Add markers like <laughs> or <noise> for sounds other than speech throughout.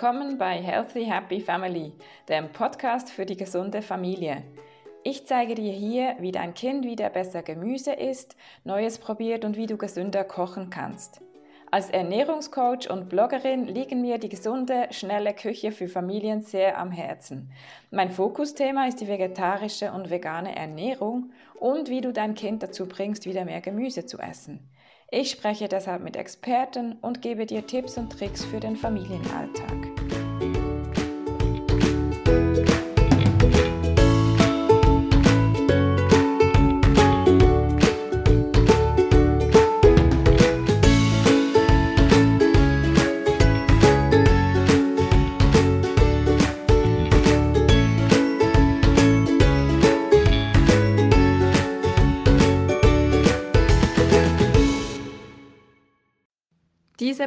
Willkommen bei Healthy Happy Family, dem Podcast für die gesunde Familie. Ich zeige dir hier, wie dein Kind wieder besser Gemüse isst, Neues probiert und wie du gesünder kochen kannst. Als Ernährungscoach und Bloggerin liegen mir die gesunde, schnelle Küche für Familien sehr am Herzen. Mein Fokusthema ist die vegetarische und vegane Ernährung und wie du dein Kind dazu bringst, wieder mehr Gemüse zu essen. Ich spreche deshalb mit Experten und gebe dir Tipps und Tricks für den Familienalltag.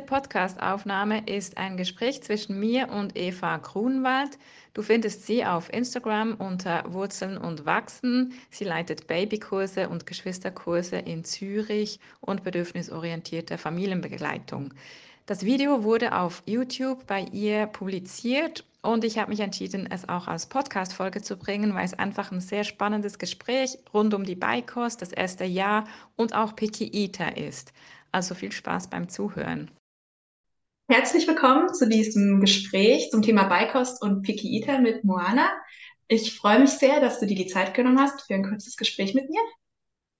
Podcast-Aufnahme ist ein Gespräch zwischen mir und Eva Grunwald. Du findest sie auf Instagram unter Wurzeln und Wachsen. Sie leitet Babykurse und Geschwisterkurse in Zürich und bedürfnisorientierte Familienbegleitung. Das Video wurde auf YouTube bei ihr publiziert und ich habe mich entschieden, es auch als Podcast-Folge zu bringen, weil es einfach ein sehr spannendes Gespräch rund um die Beikost, das erste Jahr und auch Picky Eater ist. Also viel Spaß beim Zuhören. Herzlich willkommen zu diesem Gespräch zum Thema Beikost und Picky Eater mit Moana. Ich freue mich sehr, dass du dir die Zeit genommen hast für ein kurzes Gespräch mit mir.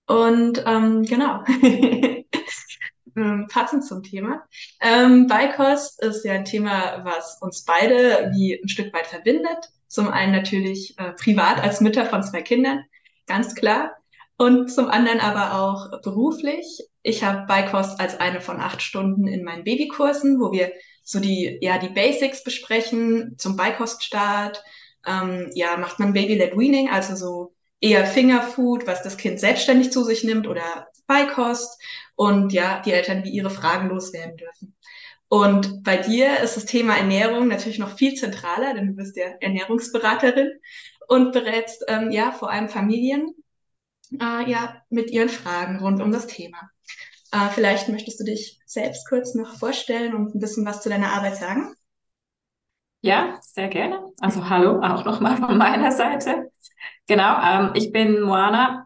Und ähm, genau, <laughs> ähm, passend zum Thema. Ähm, Beikost ist ja ein Thema, was uns beide wie ein Stück weit verbindet. Zum einen natürlich äh, privat als Mütter von zwei Kindern, ganz klar und zum anderen aber auch beruflich. Ich habe Beikost als eine von acht Stunden in meinen Babykursen, wo wir so die, ja, die Basics besprechen zum Beikoststart. Ähm, ja, macht man Baby-led Weaning, also so eher Fingerfood, was das Kind selbstständig zu sich nimmt oder Beikost und ja, die Eltern wie ihre Fragen loswerden dürfen. Und bei dir ist das Thema Ernährung natürlich noch viel zentraler, denn du bist ja Ernährungsberaterin und berätst ähm, ja vor allem Familien äh, ja, mit ihren Fragen rund um das Thema. Äh, vielleicht möchtest du dich selbst kurz noch vorstellen und ein bisschen was zu deiner Arbeit sagen? Ja, sehr gerne. Also hallo auch nochmal von meiner Seite. Genau, ähm, ich bin Moana.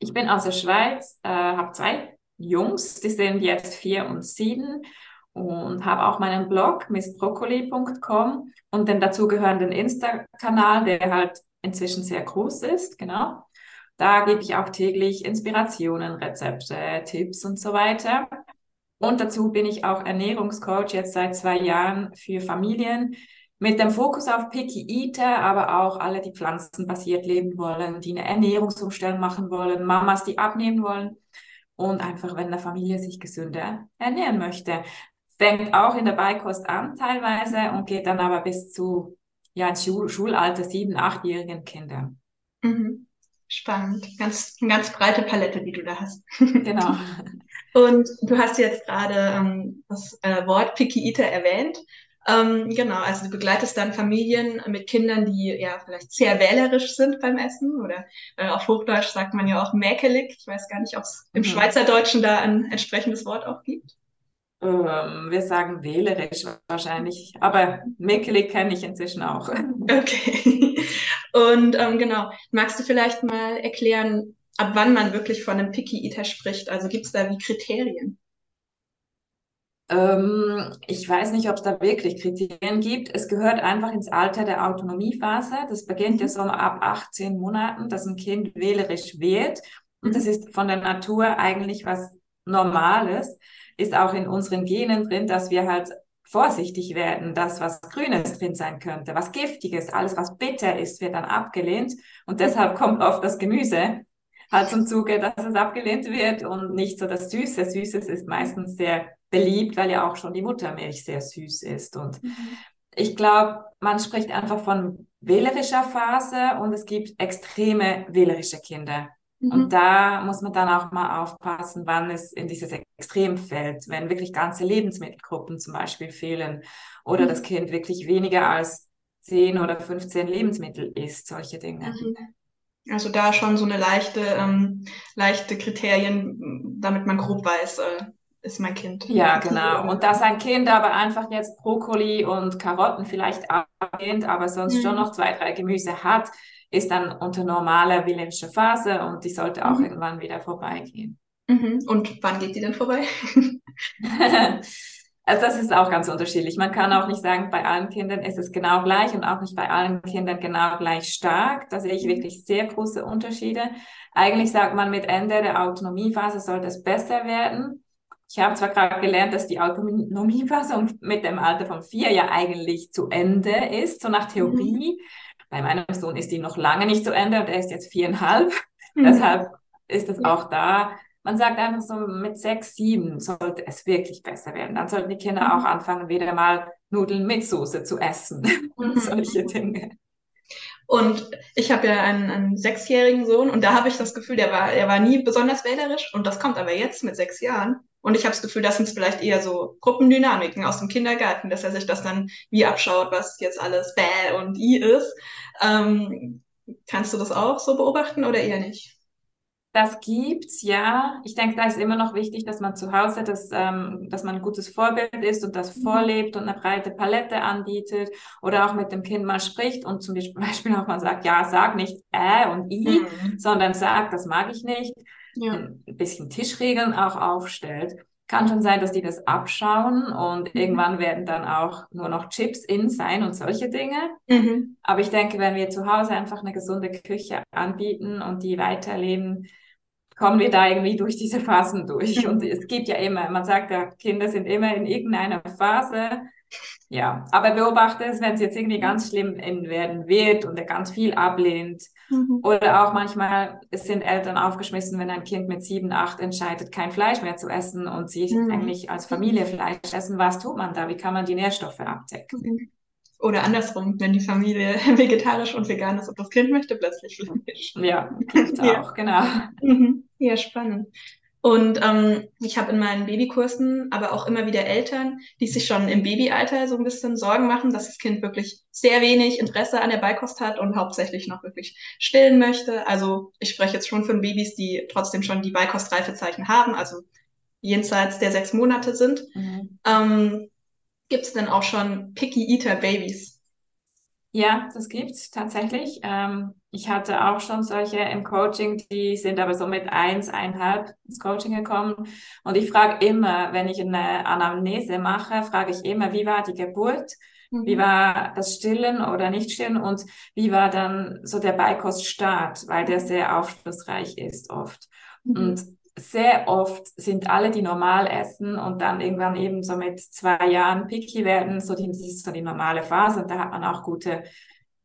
Ich bin aus der Schweiz, äh, habe zwei Jungs, die sind jetzt vier und sieben und habe auch meinen Blog missbroccoli.com und den dazugehörenden Insta-Kanal, der halt inzwischen sehr groß ist, genau. Da gebe ich auch täglich Inspirationen, Rezepte, Tipps und so weiter. Und dazu bin ich auch Ernährungscoach jetzt seit zwei Jahren für Familien mit dem Fokus auf Picky Eater, aber auch alle, die pflanzenbasiert leben wollen, die eine Ernährungsumstellung machen wollen, Mamas, die abnehmen wollen und einfach, wenn eine Familie sich gesünder ernähren möchte. Fängt auch in der Beikost an teilweise und geht dann aber bis zu ja, Schul Schulalter, sieben, achtjährigen Kindern. Mhm. Spannend. Ganz, eine ganz breite Palette, die du da hast. Genau. <laughs> Und du hast jetzt gerade ähm, das äh, Wort Picky Eater erwähnt. Ähm, genau, also du begleitest dann Familien mit Kindern, die ja vielleicht sehr wählerisch sind beim Essen oder äh, auf Hochdeutsch sagt man ja auch mäkelig. Ich weiß gar nicht, ob es im mhm. Schweizerdeutschen da ein entsprechendes Wort auch gibt. Ähm, wir sagen wählerisch wahrscheinlich, aber mäkelig kenne ich inzwischen auch. Okay. Und ähm, genau, magst du vielleicht mal erklären, ab wann man wirklich von einem Picky Eater spricht? Also gibt es da wie Kriterien? Ähm, ich weiß nicht, ob es da wirklich Kriterien gibt. Es gehört einfach ins Alter der Autonomiephase. Das beginnt ja so ab 18 Monaten, dass ein Kind wählerisch wird. Und das mhm. ist von der Natur eigentlich was Normales. Ist auch in unseren Genen drin, dass wir halt vorsichtig werden, dass was Grünes drin sein könnte, was Giftiges, alles was bitter ist, wird dann abgelehnt und deshalb kommt oft das Gemüse halt zum Zuge, dass es abgelehnt wird und nicht so das Süße. Süßes ist meistens sehr beliebt, weil ja auch schon die Muttermilch sehr süß ist und mhm. ich glaube, man spricht einfach von wählerischer Phase und es gibt extreme wählerische Kinder. Mhm. Und da muss man dann auch mal aufpassen, wann es in dieses Extrem fällt, wenn wirklich ganze Lebensmittelgruppen zum Beispiel fehlen oder mhm. das Kind wirklich weniger als 10 oder 15 Lebensmittel isst, solche Dinge. Mhm. Also da schon so eine leichte, ähm, leichte Kriterien, damit man grob weiß, äh, ist mein Kind. Ja, <laughs> genau. Und dass ein Kind aber einfach jetzt Brokkoli und Karotten vielleicht ablehnt, aber sonst mhm. schon noch zwei, drei Gemüse hat, ist dann unter normaler Wilhelmsche Phase und die sollte auch mhm. irgendwann wieder vorbeigehen. Mhm. Und wann geht die denn vorbei? <laughs> also das ist auch ganz unterschiedlich. Man kann auch nicht sagen, bei allen Kindern ist es genau gleich und auch nicht bei allen Kindern genau gleich stark. Da sehe ich mhm. wirklich sehr große Unterschiede. Eigentlich sagt man, mit Ende der Autonomiephase sollte es besser werden. Ich habe zwar gerade gelernt, dass die Autonomiephase mit dem Alter von vier ja eigentlich zu Ende ist, so nach Theorie. Mhm. Bei meinem Sohn ist die noch lange nicht zu Ende und er ist jetzt viereinhalb. Mhm. Deshalb ist es auch da. Man sagt einfach so, mit sechs, sieben sollte es wirklich besser werden. Dann sollten die Kinder mhm. auch anfangen, wieder mal Nudeln mit Soße zu essen und <laughs> mhm. solche Dinge. Und ich habe ja einen, einen sechsjährigen Sohn und da habe ich das Gefühl, der war, er war nie besonders wählerisch und das kommt aber jetzt mit sechs Jahren. Und ich habe das Gefühl, das sind vielleicht eher so Gruppendynamiken aus dem Kindergarten, dass er sich das dann wie abschaut, was jetzt alles bäh und i ist. Ähm, kannst du das auch so beobachten oder eher nicht? Das gibt's, ja. Ich denke, da ist immer noch wichtig, dass man zu Hause, dass, ähm, dass man ein gutes Vorbild ist und das mhm. vorlebt und eine breite Palette anbietet oder auch mit dem Kind mal spricht und zum <laughs> Beispiel auch mal sagt, ja, sag nicht äh und i, mhm. sondern sag, das mag ich nicht. Ja. Ein bisschen Tischregeln auch aufstellt. Kann schon sein, dass die das abschauen und mhm. irgendwann werden dann auch nur noch Chips in sein und solche Dinge. Mhm. Aber ich denke, wenn wir zu Hause einfach eine gesunde Küche anbieten und die weiterleben, kommen wir da irgendwie durch diese Phasen durch. Und es gibt ja immer, man sagt ja, Kinder sind immer in irgendeiner Phase. Ja, aber beobachte es, wenn es jetzt irgendwie ganz schlimm werden wird und er ganz viel ablehnt. Mhm. Oder auch manchmal sind Eltern aufgeschmissen, wenn ein Kind mit sieben, acht entscheidet, kein Fleisch mehr zu essen und sie mhm. eigentlich als Familie Fleisch essen. Was tut man da? Wie kann man die Nährstoffe abdecken? Mhm. Oder andersrum, wenn die Familie <laughs> vegetarisch und vegan ist und das Kind möchte plötzlich Fleisch. Ja, gibt's ja. auch, genau. Mhm. Ja, spannend. Und ähm, ich habe in meinen Babykursen aber auch immer wieder Eltern, die sich schon im Babyalter so ein bisschen Sorgen machen, dass das Kind wirklich sehr wenig Interesse an der Beikost hat und hauptsächlich noch wirklich stillen möchte. Also ich spreche jetzt schon von Babys, die trotzdem schon die Beikostreifezeichen haben, also jenseits der sechs Monate sind. Mhm. Ähm, Gibt es denn auch schon Picky Eater Babies? Ja, das gibt's tatsächlich. Ähm, ich hatte auch schon solche im Coaching, die sind aber so mit eins, einhalb ins Coaching gekommen. Und ich frage immer, wenn ich eine Anamnese mache, frage ich immer, wie war die Geburt? Mhm. Wie war das Stillen oder nicht Stillen und wie war dann so der Beikoststart, weil der sehr aufschlussreich ist oft. Mhm. Und sehr oft sind alle, die normal essen und dann irgendwann eben so mit zwei Jahren picky werden, so die, das ist so die normale Phase und da hat man auch gute,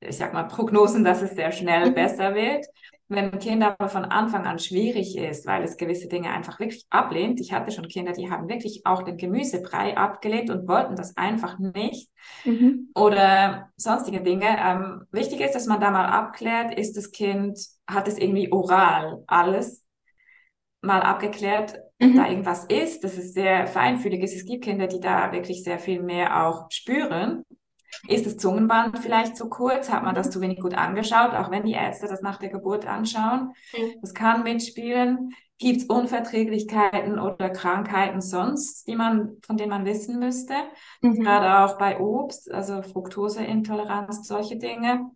ich sag mal, Prognosen, dass es sehr schnell mhm. besser wird. Wenn ein Kind aber von Anfang an schwierig ist, weil es gewisse Dinge einfach wirklich ablehnt, ich hatte schon Kinder, die haben wirklich auch den Gemüsebrei abgelehnt und wollten das einfach nicht mhm. oder sonstige Dinge. Ähm, wichtig ist, dass man da mal abklärt, ist das Kind, hat es irgendwie oral alles mal abgeklärt, mhm. da irgendwas ist, dass es sehr feinfühlig ist. Es gibt Kinder, die da wirklich sehr viel mehr auch spüren. Ist das Zungenband vielleicht zu kurz? Hat man das zu wenig gut angeschaut? Auch wenn die Ärzte das nach der Geburt anschauen. Mhm. Das kann mitspielen. Gibt es Unverträglichkeiten oder Krankheiten sonst, die man, von denen man wissen müsste? Mhm. Gerade auch bei Obst, also Fructoseintoleranz, solche Dinge.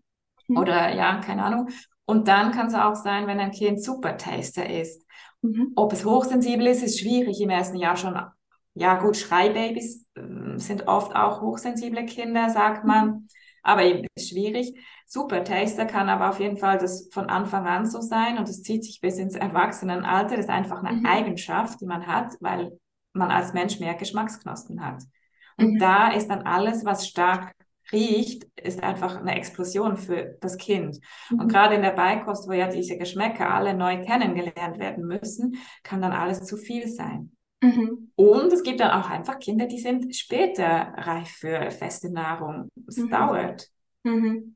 Mhm. Oder ja, keine Ahnung. Und dann kann es auch sein, wenn ein Kind Supertaster ist. Mhm. Ob es hochsensibel ist, ist schwierig im ersten Jahr schon. Ja gut, Schreibabys äh, sind oft auch hochsensible Kinder, sagt man. Aber eben ist schwierig. Super Taster kann aber auf jeden Fall das von Anfang an so sein und es zieht sich bis ins Erwachsenenalter. Das ist einfach eine mhm. Eigenschaft, die man hat, weil man als Mensch mehr Geschmacksknospen hat. Und mhm. da ist dann alles, was stark riecht, ist einfach eine Explosion für das Kind. Mhm. Und gerade in der Beikost, wo ja diese Geschmäcker alle neu kennengelernt werden müssen, kann dann alles zu viel sein. Mhm. Und es gibt dann auch einfach Kinder, die sind später reif für feste Nahrung. Es mhm. dauert. Mhm.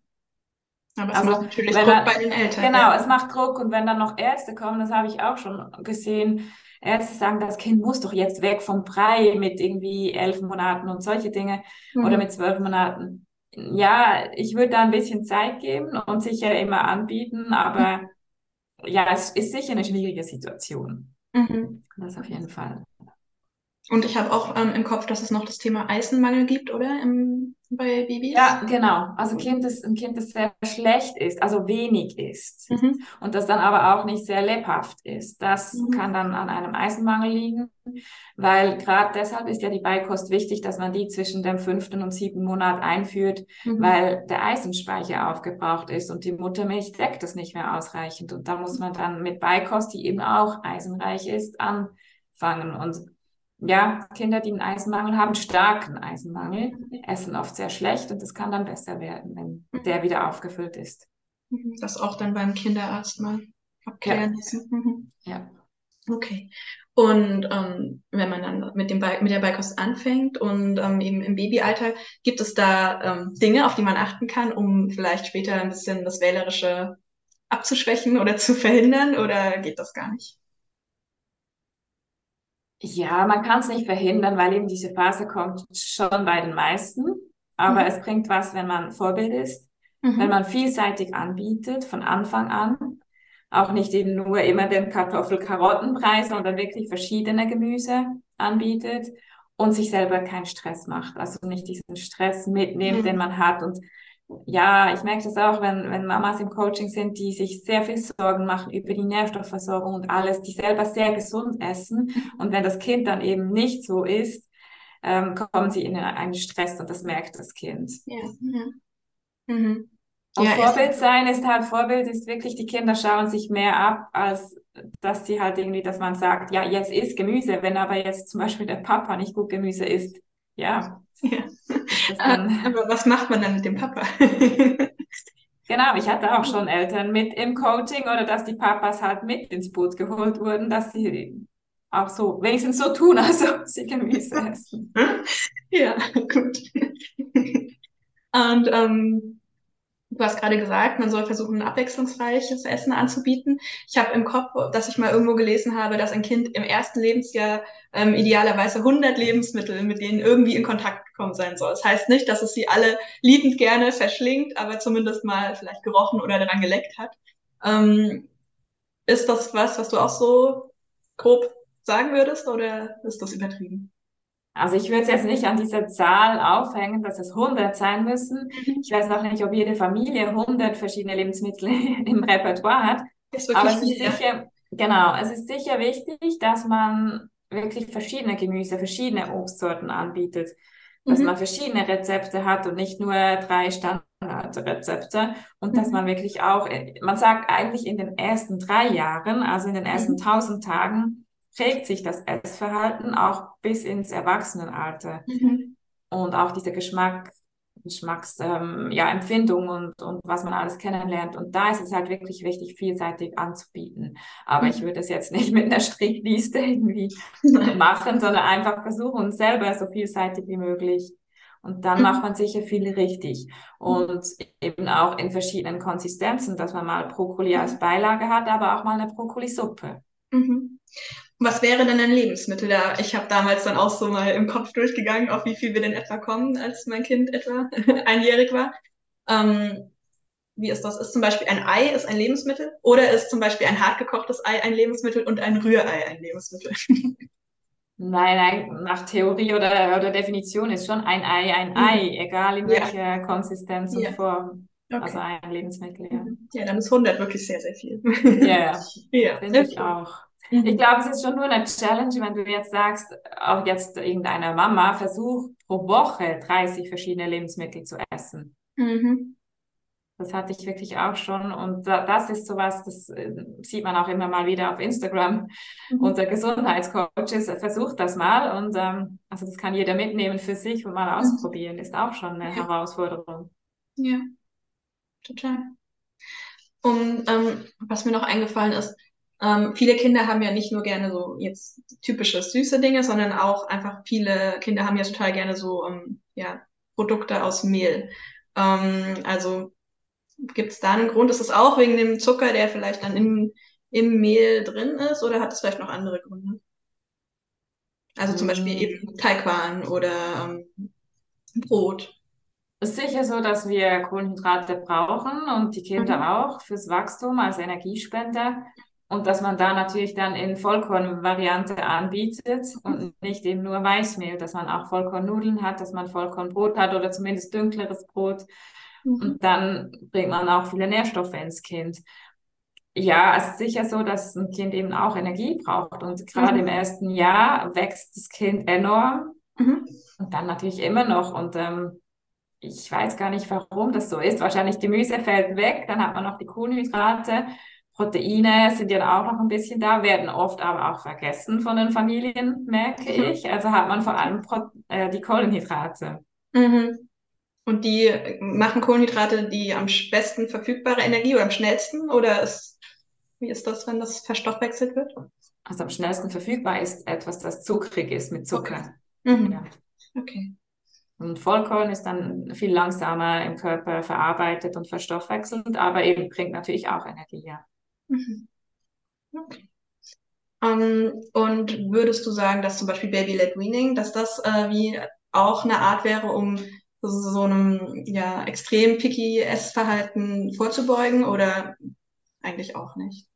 Aber es also, macht natürlich Druck man, bei den Eltern. Genau, ja. es macht Druck. Und wenn dann noch Ärzte kommen, das habe ich auch schon gesehen, Ärzte sagen, das Kind muss doch jetzt weg vom Brei mit irgendwie elf Monaten und solche Dinge mhm. oder mit zwölf Monaten. Ja, ich würde da ein bisschen Zeit geben und sicher immer anbieten, aber <laughs> ja, es ist sicher eine schwierige Situation. Mhm. Das auf jeden Fall. Und ich habe auch ähm, im Kopf, dass es noch das Thema Eisenmangel gibt, oder? Im, bei Babys? Ja, genau. Also kind, das, ein Kind, das sehr schlecht ist, also wenig ist Mhm. und das dann aber auch nicht sehr lebhaft ist, das Mhm. kann dann an einem Eisenmangel liegen, weil gerade deshalb ist ja die Beikost wichtig, dass man die zwischen dem fünften und siebten Monat einführt, Mhm. weil der Eisenspeicher aufgebraucht ist und die Muttermilch deckt das nicht mehr ausreichend. Und da muss man dann mit Beikost, die eben auch eisenreich ist, anfangen. Und ja, Kinder, die einen Eisenmangel haben, starken Eisenmangel, essen oft sehr schlecht und es kann dann besser werden, wenn der wieder aufgefüllt ist. Mhm. Das auch dann beim Kinderarzt mal abklären lassen. Mhm. Ja. Okay. Und ähm, wenn man dann mit dem mit der Beikost anfängt und ähm, eben im Babyalter, gibt es da ähm, Dinge, auf die man achten kann, um vielleicht später ein bisschen das Wählerische abzuschwächen oder zu verhindern, oder geht das gar nicht? Ja, man kann es nicht verhindern, weil eben diese Phase kommt schon bei den meisten. Aber Mhm. es bringt was, wenn man Vorbild ist, Mhm. wenn man vielseitig anbietet von Anfang an. Auch nicht eben nur immer den Kartoffel-Karotten-Brei, sondern wirklich verschiedene Gemüse anbietet und sich selber keinen Stress macht. Also nicht diesen Stress mitnimmt, Mhm. den man hat. Und ja, ich merke das auch, wenn, wenn Mamas im Coaching sind, die sich sehr viel Sorgen machen über die Nährstoffversorgung und alles, die selber sehr gesund essen. Und wenn das Kind dann eben nicht so ist, ähm, kommen sie in einen Stress und das merkt das Kind. Ja, ja. Mhm. Und Ja, Vorbild sein ist halt, Vorbild ist wirklich, die Kinder schauen sich mehr ab, als dass sie halt irgendwie, dass man sagt, ja, jetzt isst Gemüse, wenn aber jetzt zum Beispiel der Papa nicht gut Gemüse isst, ja, Ja. <laughs> dann, Aber was macht man dann mit dem Papa? <laughs> genau, ich hatte auch schon Eltern mit im Coaching oder dass die Papas halt mit ins Boot geholt wurden, dass sie auch so, wenigstens so tun, <laughs> als ob sie Gemüse essen. Ja, gut. Und ähm, du hast gerade gesagt, man soll versuchen, ein abwechslungsreiches Essen anzubieten. Ich habe im Kopf, dass ich mal irgendwo gelesen habe, dass ein Kind im ersten Lebensjahr ähm, idealerweise 100 Lebensmittel mit denen irgendwie in Kontakt gekommen sein soll. Das heißt nicht, dass es sie alle liebend gerne verschlingt, aber zumindest mal vielleicht gerochen oder daran geleckt hat. Ähm, ist das was, was du auch so grob sagen würdest oder ist das übertrieben? Also ich würde es jetzt nicht an dieser Zahl aufhängen, dass es 100 sein müssen. Ich weiß noch nicht, ob jede Familie 100 verschiedene Lebensmittel <laughs> im Repertoire hat. Aber es ist ja. sicher, genau, es ist sicher wichtig, dass man wirklich verschiedene Gemüse, verschiedene Obstsorten anbietet, dass Mhm. man verschiedene Rezepte hat und nicht nur drei Standardrezepte und dass Mhm. man wirklich auch, man sagt eigentlich in den ersten drei Jahren, also in den ersten Mhm. tausend Tagen, prägt sich das Essverhalten auch bis ins Erwachsenenalter Mhm. und auch diese Geschmack, Geschmacks, ähm, ja, Empfindung und, und was man alles kennenlernt. Und da ist es halt wirklich wichtig, vielseitig anzubieten. Aber ich Mhm. würde es jetzt nicht <laughs> mit einer Strichliste irgendwie <laughs> machen, sondern einfach versuchen, selber so vielseitig wie möglich. Und dann macht Mhm. man sicher viel richtig. Und eben auch in verschiedenen Konsistenzen, dass man mal Brokkoli als Mhm. Beilage hat, aber auch mal eine Brokkolisuppe. Mhm. Was wäre denn ein Lebensmittel da? Ich habe damals dann auch so mal im Kopf durchgegangen, auf wie viel wir denn etwa kommen, als mein Kind etwa <laughs> einjährig war. Ähm, wie ist das? Ist zum Beispiel ein Ei ist ein Lebensmittel oder ist zum Beispiel ein hartgekochtes Ei ein Lebensmittel und ein Rührei ein Lebensmittel? <laughs> Nein, nein, nach Theorie oder, oder Definition ist schon ein Ei ein Mhm. Ei, egal in Ja. welcher Konsistenz und Ja. Form. Also Okay. ein Lebensmittel, ja. Mhm. Ja, dann ist 100 wirklich sehr, sehr viel. <laughs> Ja, finde ich auch. Ich Mhm. glaube, es ist schon nur eine Challenge, wenn du jetzt sagst, auch jetzt irgendeiner Mama, versuch pro Woche 30 verschiedene Lebensmittel zu essen. Mhm. Das hatte ich wirklich auch schon. Und da, das ist sowas, das äh, sieht man auch immer mal wieder auf Instagram Mhm. unter Gesundheitscoaches. Versucht das mal. Und ähm, also das kann jeder mitnehmen für sich und mal ausprobieren. Ist auch schon eine Ja. Herausforderung. Ja, total. Und ähm, was mir noch eingefallen ist, ähm, viele Kinder haben ja nicht nur gerne so jetzt typische süße Dinge, sondern auch einfach viele Kinder haben ja total gerne so ähm, ja, Produkte aus Mehl. Ähm, also gibt es da einen Grund? Ist es auch wegen dem Zucker, der vielleicht dann im, im Mehl drin ist, oder hat es vielleicht noch andere Gründe? Also zum Beispiel Mm. eben Teigwaren oder ähm, Brot. Es ist sicher so, dass wir Kohlenhydrate brauchen und die Kinder Mhm. auch fürs Wachstum als Energiespender. Und dass man da natürlich dann in Vollkornvariante anbietet und nicht eben nur Weißmehl, dass man auch Vollkornnudeln hat, dass man Vollkornbrot hat oder zumindest dünkleres Brot. Mhm. Und dann bringt man auch viele Nährstoffe ins Kind. Ja, es ist sicher so, dass ein Kind eben auch Energie braucht. Und gerade mhm. im ersten Jahr wächst das Kind enorm. Mhm. Und dann natürlich immer noch. Und ähm, ich weiß gar nicht, warum das so ist. Wahrscheinlich Gemüse fällt weg, dann hat man noch die Kohlenhydrate. Proteine sind ja auch noch ein bisschen da, werden oft aber auch vergessen von den Familien, merke mhm. ich. Also hat man vor allem Pro äh, die Kohlenhydrate. Mhm. Und die machen Kohlenhydrate die am besten verfügbare Energie oder am schnellsten? Oder ist, wie ist das, wenn das verstoffwechselt wird? Also am schnellsten verfügbar ist etwas, das zuckrig ist mit Zucker. Okay. Mhm. Ja. okay. Und Vollkorn ist dann viel langsamer im Körper verarbeitet und verstoffwechselnd, aber eben bringt natürlich auch Energie, ja. Mhm. Okay. Um, ähm, und würdest du sagen, dass zum Beispiel Baby-led Weaning, dass das äh, wie auch eine Art wäre, um so, so einem ja, extrem picky Essverhalten vorzubeugen oder eigentlich auch nicht?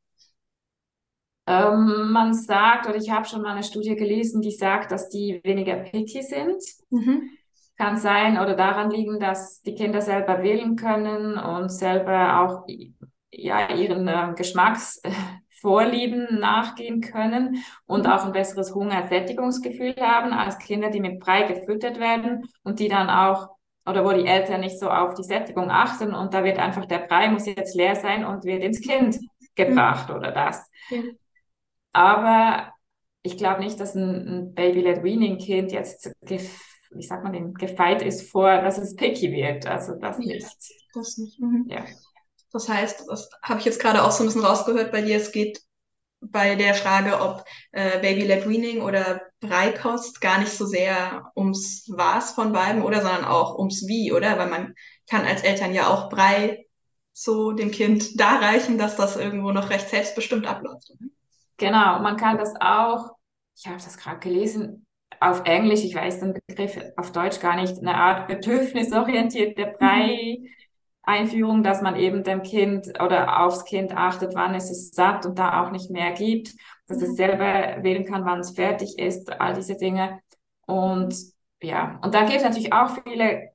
Ähm, man sagt, oder ich habe schon mal eine Studie gelesen, die sagt, dass die weniger picky sind. Mhm kann sein oder daran liegen, dass die Kinder selber wählen können und selber auch ja, ihren äh, Geschmacksvorlieben nachgehen können und mhm. auch ein besseres Hungersättigungsgefühl haben als Kinder, die mit Brei gefüttert werden und die dann auch oder wo die Eltern nicht so auf die Sättigung achten und da wird einfach der Brei muss jetzt leer sein und wird ins Kind gebracht mhm. oder das. Mhm. Aber ich glaube nicht, dass ein, ein Baby-led Weaning Kind jetzt wie sagt man dem, gefeit ist vor, dass es picky wird. Also das nicht. Das nicht. Mhm. Ja. Das heißt, das habe ich jetzt gerade auch so ein bisschen rausgehört bei dir, es geht bei der Frage, ob äh, Baby-led Weaning oder Breikost gar nicht so sehr ums Was von beiden oder, sondern auch ums Wie, oder? Weil man kann als Eltern ja auch Brei so dem Kind darreichen, dass das irgendwo noch recht selbstbestimmt abläuft. Oder? Genau, man kann das auch, ich habe das gerade gelesen, auf Englisch, ich weiß den Begriff auf Deutsch gar nicht, eine Art bedürfnisorientierte Brei-Einführung, dass man eben dem Kind oder aufs Kind achtet, wann es es satt und da auch nicht mehr gibt, dass es selber wählen kann, wann es fertig ist, all diese Dinge. Und ja, und da gibt es natürlich auch viele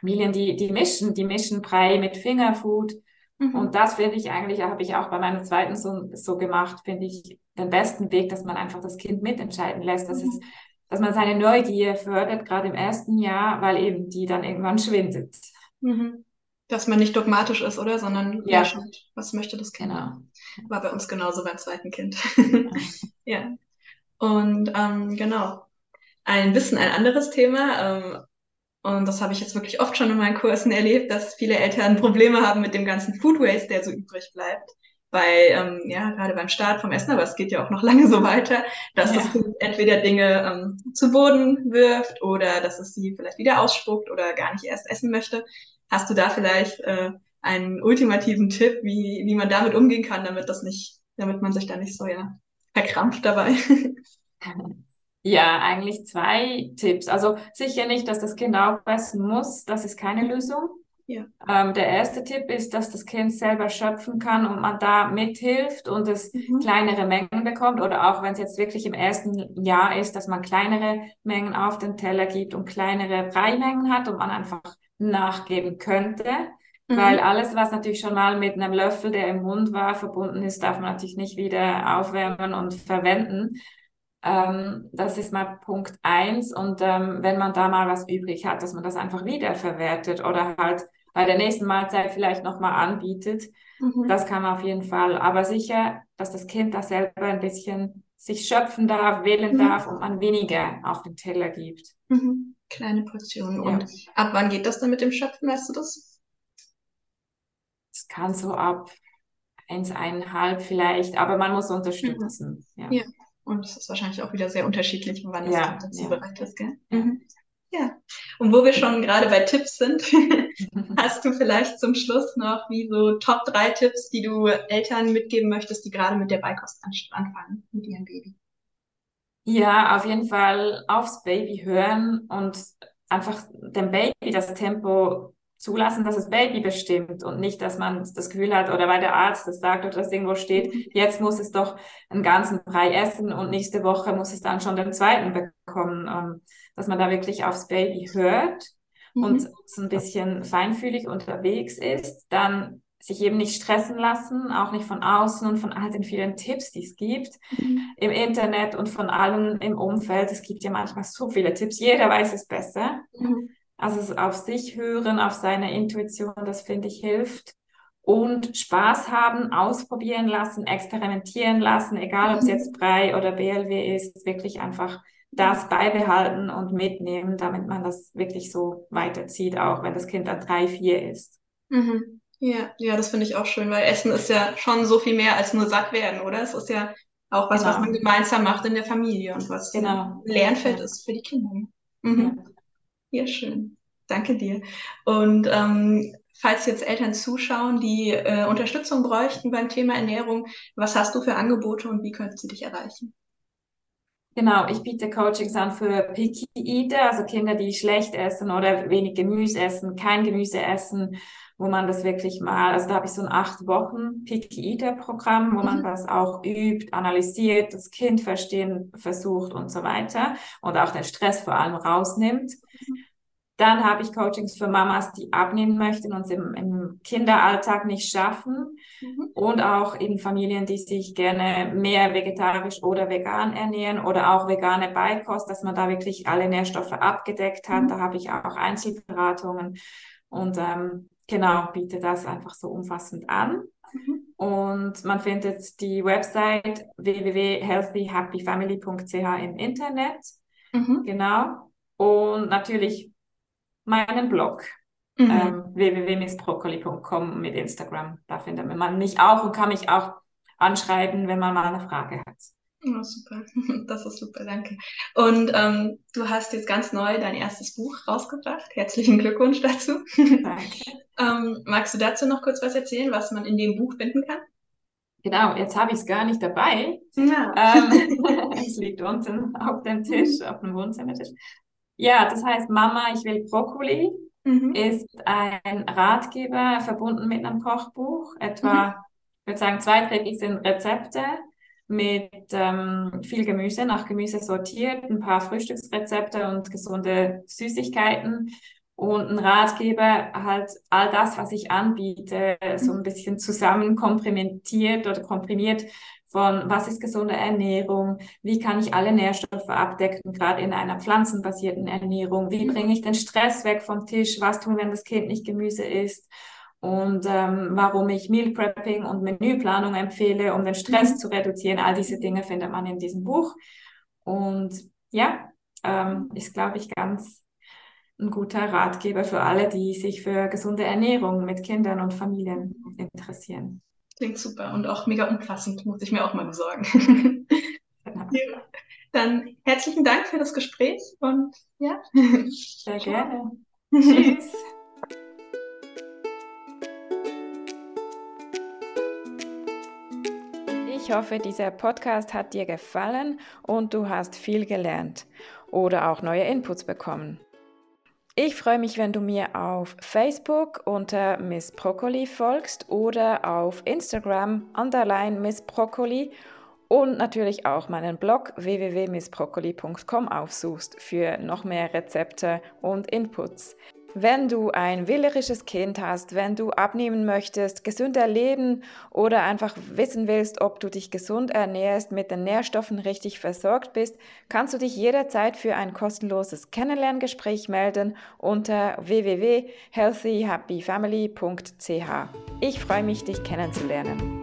Familien, die, die mischen, die mischen Brei mit Fingerfood. Mhm. Und das finde ich eigentlich, habe ich auch bei meinem zweiten Sohn so gemacht, finde ich den besten Weg, dass man einfach das Kind mitentscheiden lässt, dass mhm. es dass man seine Neugier fördert, gerade im ersten Jahr, weil eben die dann irgendwann schwindet. Mhm. Dass man nicht dogmatisch ist, oder? Sondern ja. Schaut, was möchte das Kind? Genau. War bei uns genauso beim zweiten Kind. <laughs> ja. Und ähm, genau. Ein bisschen ein anderes Thema. Ähm, und das habe ich jetzt wirklich oft schon in meinen Kursen erlebt, dass viele Eltern Probleme haben mit dem ganzen Food Waste, der so übrig bleibt bei, ähm, ja, gerade beim Start vom Essen, aber es geht ja auch noch <laughs> lange so weiter, dass ja. Kind entweder Dinge ähm, zu Boden wirft oder dass es sie vielleicht wieder ausspuckt oder gar nicht erst essen möchte. Hast du da vielleicht äh, einen ultimativen Tipp, wie, wie man damit umgehen kann, damit das nicht, damit man sich da nicht so ja verkrampft dabei? <laughs> Ja, eigentlich zwei Tipps. Also sicher nicht, dass das Kind aufessen muss, das ist keine Lösung. Ja. Ähm, der erste Tipp ist, dass das Kind selber schöpfen kann und man da mithilft und es mhm. kleinere Mengen bekommt oder auch wenn es jetzt wirklich im ersten Jahr ist, dass man kleinere Mengen auf den Teller gibt und kleinere Breimengen hat und man einfach nachgeben könnte. Mhm. Weil alles, was natürlich schon mal mit einem Löffel, der im Mund war, verbunden ist, darf man natürlich nicht wieder aufwärmen und verwenden. Ähm, das ist mal Punkt eins. Und ähm, wenn man da mal was übrig hat, dass man das einfach wiederverwertet oder halt bei der nächsten Mahlzeit vielleicht nochmal anbietet. Mhm. Das kann man auf jeden Fall. Aber sicher, dass das Kind da selber ein bisschen sich schöpfen darf, wählen mhm. darf und man weniger auf den Teller gibt. Mhm. Kleine Portionen. Ja. Und ab wann geht das dann mit dem Schöpfen, weißt du das? Es kann so ab eins, eineinhalb vielleicht, aber man muss unterstützen. Mhm. Ja. ja. Und es ist wahrscheinlich auch wieder sehr unterschiedlich, wann das ja, dazu ja. bereit ist, gell? Mhm. Ja. Und wo wir schon gerade bei Tipps sind, <laughs> hast du vielleicht zum Schluss noch wie so Top 3 Tipps, die du Eltern mitgeben möchtest, die gerade mit der Beikost anfangen, mit ihrem Baby? Ja, auf jeden Fall aufs Baby hören und einfach dem Baby das Tempo zulassen, dass das Baby bestimmt und nicht, dass man das Gefühl hat oder weil der Arzt das sagt oder das irgendwo steht, jetzt muss es doch einen ganzen Brei essen und nächste Woche muss es dann schon den zweiten bekommen, ähm, dass man da wirklich aufs Baby hört mhm. und so ein bisschen feinfühlig unterwegs ist, dann sich eben nicht stressen lassen, auch nicht von außen und von all den vielen Tipps, die es gibt mhm. im Internet und von allen im Umfeld. Es gibt ja manchmal so viele Tipps, jeder weiß es besser. Mhm. Also auf sich hören, auf seine Intuition, das finde ich hilft. Und Spaß haben, ausprobieren lassen, experimentieren lassen, egal ob es mhm. jetzt Brei oder BLW ist, wirklich einfach das beibehalten und mitnehmen, damit man das wirklich so weiterzieht, auch wenn das Kind dann drei, vier ist. Mhm. Ja, ja, das finde ich auch schön, weil Essen ist ja schon so viel mehr als nur satt werden, oder? Es ist ja auch was, genau. was man gemeinsam macht in der Familie und was genau. ein Lernfeld ja. ist für die Kinder. Mhm. Ja. Ja, schön. Danke dir. Und ähm, falls jetzt Eltern zuschauen, die äh, Unterstützung bräuchten beim Thema Ernährung, was hast du für Angebote und wie könnten sie dich erreichen? Genau, ich biete Coachings an für Picky Eater, also Kinder, die schlecht essen oder wenig Gemüse essen, kein Gemüse essen wo man das wirklich mal, also da habe ich so ein acht Wochen Picky Eater Programm, wo mhm. man das auch übt, analysiert, das Kind verstehen versucht und so weiter und auch den Stress vor allem rausnimmt. Mhm. Dann habe ich Coachings für Mamas, die abnehmen möchten und es im, im Kinderalltag nicht schaffen. Mhm. Und auch eben Familien, die sich gerne mehr vegetarisch oder vegan ernähren oder auch vegane Beikost, dass man da wirklich alle Nährstoffe abgedeckt hat. Mhm. Da habe ich auch Einzelberatungen. Und ähm, genau, biete das einfach so umfassend an. Mhm. Und man findet die Website www.healthyhappyfamily.ch im Internet. Mhm. Genau. Und natürlich meinen Blog. Mhm. Ähm, www.missbroccoli.com mit Instagram. Da findet man mich auch und kann mich auch anschreiben, wenn man mal eine Frage hat. Oh, super. <laughs> Das ist super, danke. Und ähm, du hast jetzt ganz neu dein erstes Buch rausgebracht. Herzlichen Glückwunsch dazu. <laughs> Danke. ähm, magst du dazu noch kurz was erzählen, was man in dem Buch finden kann? Genau, jetzt habe ich es gar nicht dabei. Ja. Ähm, <laughs> es liegt unten auf dem Tisch, auf dem Wohnzimmertisch. Ja, das heißt Mama, ich will Brokkoli. Mhm. Ist ein Ratgeber verbunden mit einem Kochbuch. Etwa, mhm. ich würde sagen, zwei Drittel sind Rezepte mit ähm, viel Gemüse, nach Gemüse sortiert, ein paar Frühstücksrezepte und gesunde Süßigkeiten und ein Ratgeber halt all das, was ich anbiete, so ein bisschen zusammen oder komprimiert von was ist gesunde Ernährung, wie kann ich alle Nährstoffe abdecken, gerade in einer pflanzenbasierten Ernährung, wie bringe ich den Stress weg vom Tisch, was tun, wenn das Kind nicht Gemüse isst und ähm, warum ich Meal Prepping und Menüplanung empfehle, um den Stress mhm. zu reduzieren. All diese Dinge findet man in diesem Buch. Und ja, ähm, ist, glaube ich, ganz ein guter Ratgeber für alle, die sich für gesunde Ernährung mit Kindern und Familien interessieren. Klingt super und auch mega umfassend, muss ich mir auch mal besorgen. <laughs> ja. Dann herzlichen Dank für das Gespräch und ja. Sehr gerne. Tschüss. Ich hoffe, dieser Podcast hat dir gefallen und du hast viel gelernt oder auch neue Inputs bekommen. Ich freue mich, wenn du mir auf Facebook unter Miss Broccoli folgst oder auf Instagram underline Miss Broccoli und natürlich auch meinen Blog www.missbroccoli.com aufsuchst für noch mehr Rezepte und Inputs. Wenn du ein wählerisches Kind hast, wenn du abnehmen möchtest, gesünder leben oder einfach wissen willst, ob du dich gesund ernährst, mit den Nährstoffen richtig versorgt bist, kannst du dich jederzeit für ein kostenloses Kennenlerngespräch melden unter www.healthyhappyfamily.ch. Ich freue mich, dich kennenzulernen.